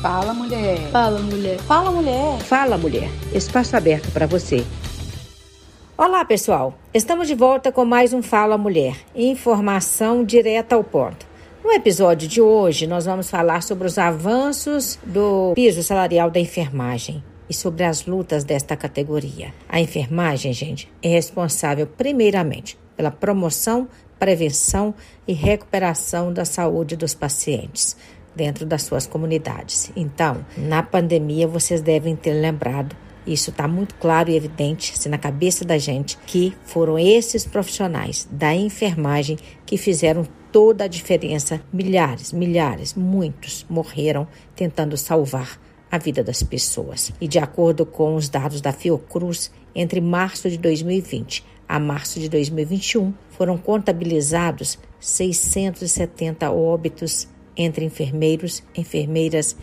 Fala, mulher. Fala, mulher. Fala, mulher. Fala, mulher. Espaço aberto para você. Olá, pessoal. Estamos de volta com mais um Fala Mulher. Informação direta ao ponto. No episódio de hoje, nós vamos falar sobre os avanços do piso salarial da enfermagem e sobre as lutas desta categoria. A enfermagem, gente, é responsável primeiramente pela promoção, prevenção e recuperação da saúde dos pacientes dentro das suas comunidades. Então, na pandemia, vocês devem ter lembrado isso está muito claro e evidente assim, na cabeça da gente que foram esses profissionais da enfermagem que fizeram toda a diferença. Milhares, milhares, muitos morreram tentando salvar a vida das pessoas. E de acordo com os dados da Fiocruz, entre março de 2020 a março de 2021, foram contabilizados 670 óbitos entre enfermeiros, enfermeiras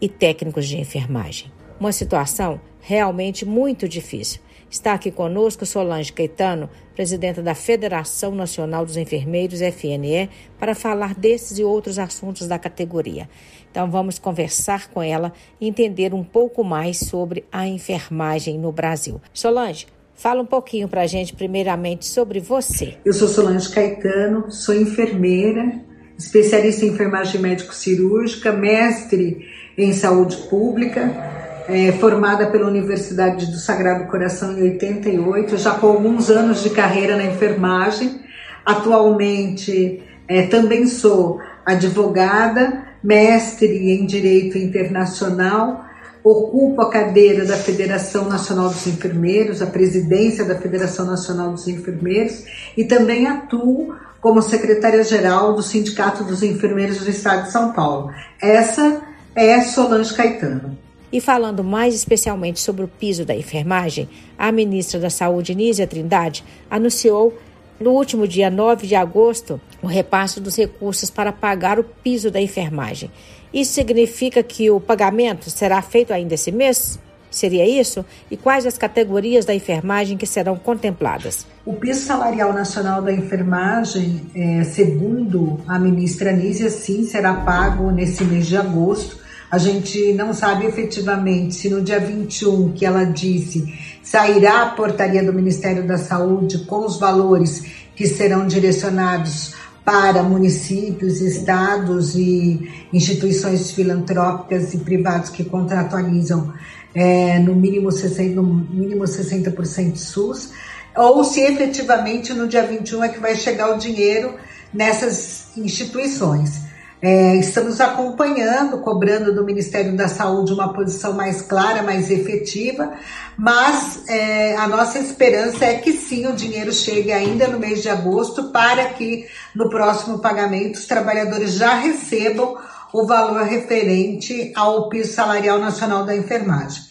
e técnicos de enfermagem. Uma situação realmente muito difícil. Está aqui conosco Solange Caetano, presidenta da Federação Nacional dos Enfermeiros, FNE, para falar desses e outros assuntos da categoria. Então vamos conversar com ela e entender um pouco mais sobre a enfermagem no Brasil. Solange, fala um pouquinho para a gente, primeiramente, sobre você. Eu sou Solange Caetano, sou enfermeira, especialista em enfermagem médico-cirúrgica, mestre em saúde pública é, formada pela Universidade do Sagrado Coração em 88, já com alguns anos de carreira na enfermagem. Atualmente é, também sou advogada, mestre em Direito Internacional, ocupo a cadeira da Federação Nacional dos Enfermeiros, a presidência da Federação Nacional dos Enfermeiros e também atuo como secretária-geral do Sindicato dos Enfermeiros do Estado de São Paulo. Essa é Solange Caetano. E falando mais especialmente sobre o piso da enfermagem, a ministra da Saúde, Nízia Trindade, anunciou no último dia 9 de agosto o repasse dos recursos para pagar o piso da enfermagem. Isso significa que o pagamento será feito ainda esse mês? Seria isso? E quais as categorias da enfermagem que serão contempladas? O piso salarial nacional da enfermagem, é, segundo a ministra Nízia, sim, será pago nesse mês de agosto a gente não sabe efetivamente se no dia 21, que ela disse, sairá a portaria do Ministério da Saúde com os valores que serão direcionados para municípios, estados e instituições filantrópicas e privados que contratualizam é, no mínimo 60%, no mínimo 60% SUS, ou se efetivamente no dia 21 é que vai chegar o dinheiro nessas instituições. É, estamos acompanhando, cobrando do Ministério da Saúde uma posição mais clara, mais efetiva, mas é, a nossa esperança é que sim, o dinheiro chegue ainda no mês de agosto, para que no próximo pagamento os trabalhadores já recebam o valor referente ao piso salarial nacional da enfermagem.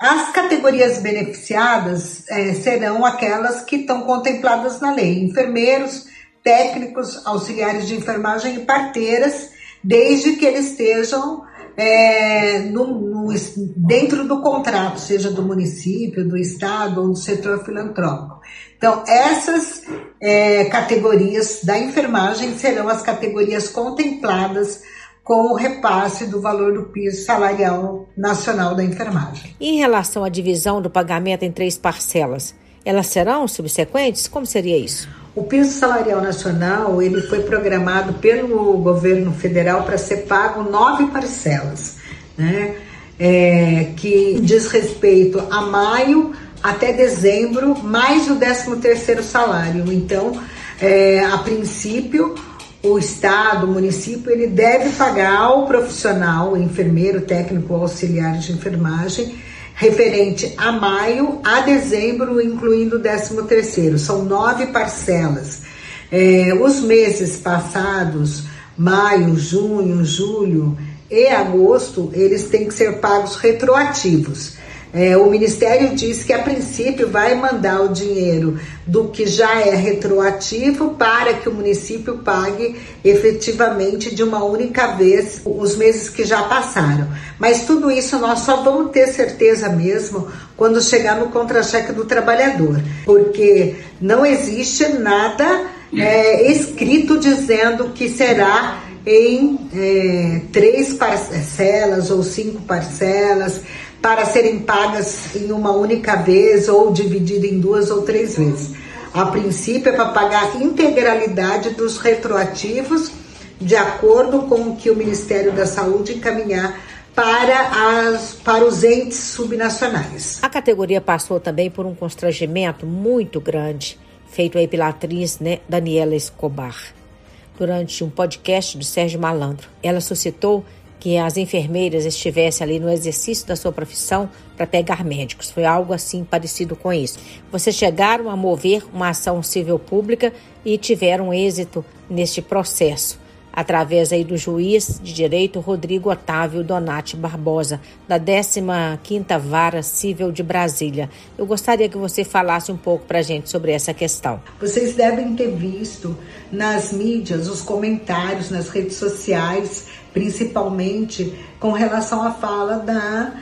As categorias beneficiadas é, serão aquelas que estão contempladas na lei: enfermeiros, técnicos, auxiliares de enfermagem e parteiras, desde que eles estejam é, no, no, dentro do contrato, seja do município, do estado ou do setor filantrópico. Então, essas é, categorias da enfermagem serão as categorias contempladas com o repasse do valor do piso salarial nacional da enfermagem. Em relação à divisão do pagamento em três parcelas, elas serão subsequentes? Como seria isso? O piso salarial nacional ele foi programado pelo governo federal para ser pago nove parcelas, né? É, que diz respeito a maio até dezembro, mais o 13 terceiro salário. Então, é, a princípio, o Estado, o município, ele deve pagar ao profissional, enfermeiro, técnico, auxiliar de enfermagem, referente a maio a dezembro, incluindo o 13 terceiro. São nove parcelas. É, os meses passados, maio, junho, julho e agosto, eles têm que ser pagos retroativos. É, o Ministério diz que a princípio vai mandar o dinheiro do que já é retroativo para que o município pague efetivamente de uma única vez os meses que já passaram. Mas tudo isso nós só vamos ter certeza mesmo quando chegar no contra-cheque do trabalhador, porque não existe nada é, escrito dizendo que será em é, três parcelas ou cinco parcelas para serem pagas em uma única vez ou dividida em duas ou três vezes. A princípio é para pagar a integralidade dos retroativos de acordo com o que o Ministério da Saúde encaminhar para, as, para os entes subnacionais. A categoria passou também por um constrangimento muito grande, feito aí pela atriz né, Daniela Escobar, durante um podcast do Sérgio Malandro. Ela suscitou que as enfermeiras estivessem ali no exercício da sua profissão para pegar médicos. Foi algo assim parecido com isso. Vocês chegaram a mover uma ação civil pública e tiveram êxito neste processo através aí do juiz de direito Rodrigo Otávio Donati Barbosa, da 15ª Vara Civil de Brasília. Eu gostaria que você falasse um pouco para a gente sobre essa questão. Vocês devem ter visto nas mídias os comentários nas redes sociais, principalmente com relação à fala da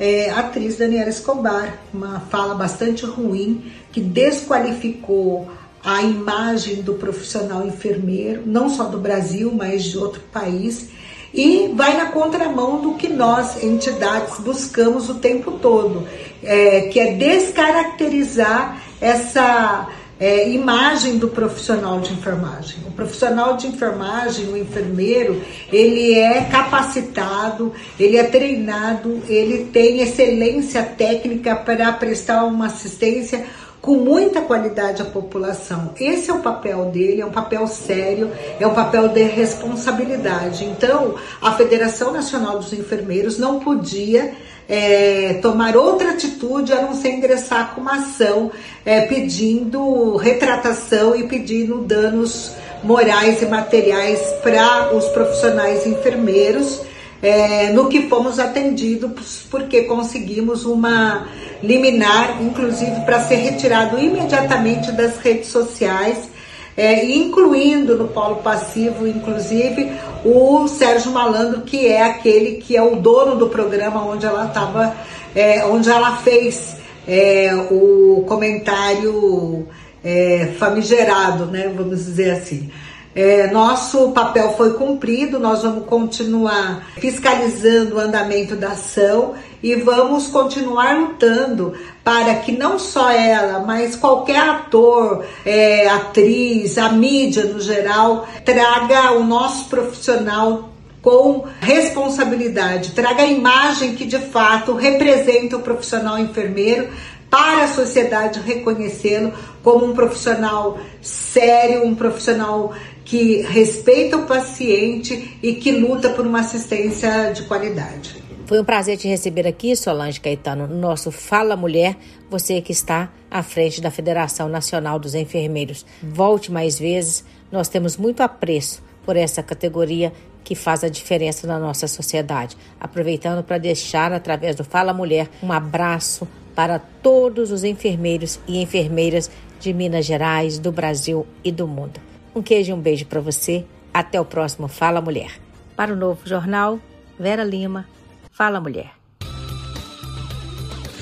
é, atriz Daniela Escobar, uma fala bastante ruim que desqualificou a imagem do profissional enfermeiro, não só do Brasil, mas de outro país, e vai na contramão do que nós, entidades, buscamos o tempo todo, é, que é descaracterizar essa é, imagem do profissional de enfermagem. O profissional de enfermagem, o enfermeiro, ele é capacitado, ele é treinado, ele tem excelência técnica para prestar uma assistência com muita qualidade à população. Esse é o papel dele, é um papel sério, é um papel de responsabilidade. Então, a Federação Nacional dos Enfermeiros não podia é, tomar outra atitude a não ser ingressar com uma ação é, pedindo retratação e pedindo danos morais e materiais para os profissionais enfermeiros é, no que fomos atendidos, porque conseguimos uma liminar, inclusive para ser retirado imediatamente das redes sociais, é, incluindo no polo passivo, inclusive, o Sérgio Malandro, que é aquele que é o dono do programa onde ela estava, é, onde ela fez é, o comentário é, famigerado, né, vamos dizer assim. É, nosso papel foi cumprido, nós vamos continuar fiscalizando o andamento da ação e vamos continuar lutando para que não só ela, mas qualquer ator, é, atriz, a mídia no geral, traga o nosso profissional com responsabilidade, traga a imagem que de fato representa o profissional enfermeiro para a sociedade reconhecê-lo como um profissional sério, um profissional que respeita o paciente e que luta por uma assistência de qualidade. Foi um prazer te receber aqui, Solange Caetano, no nosso Fala Mulher, você que está à frente da Federação Nacional dos Enfermeiros. Volte mais vezes, nós temos muito apreço por essa categoria que faz a diferença na nossa sociedade. Aproveitando para deixar, através do Fala Mulher, um abraço para todos os enfermeiros e enfermeiras de Minas Gerais, do Brasil e do mundo. Um queijo e um beijo para você. Até o próximo Fala Mulher. Para o novo jornal, Vera Lima, Fala Mulher.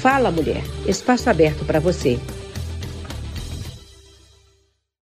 Fala Mulher, espaço aberto para você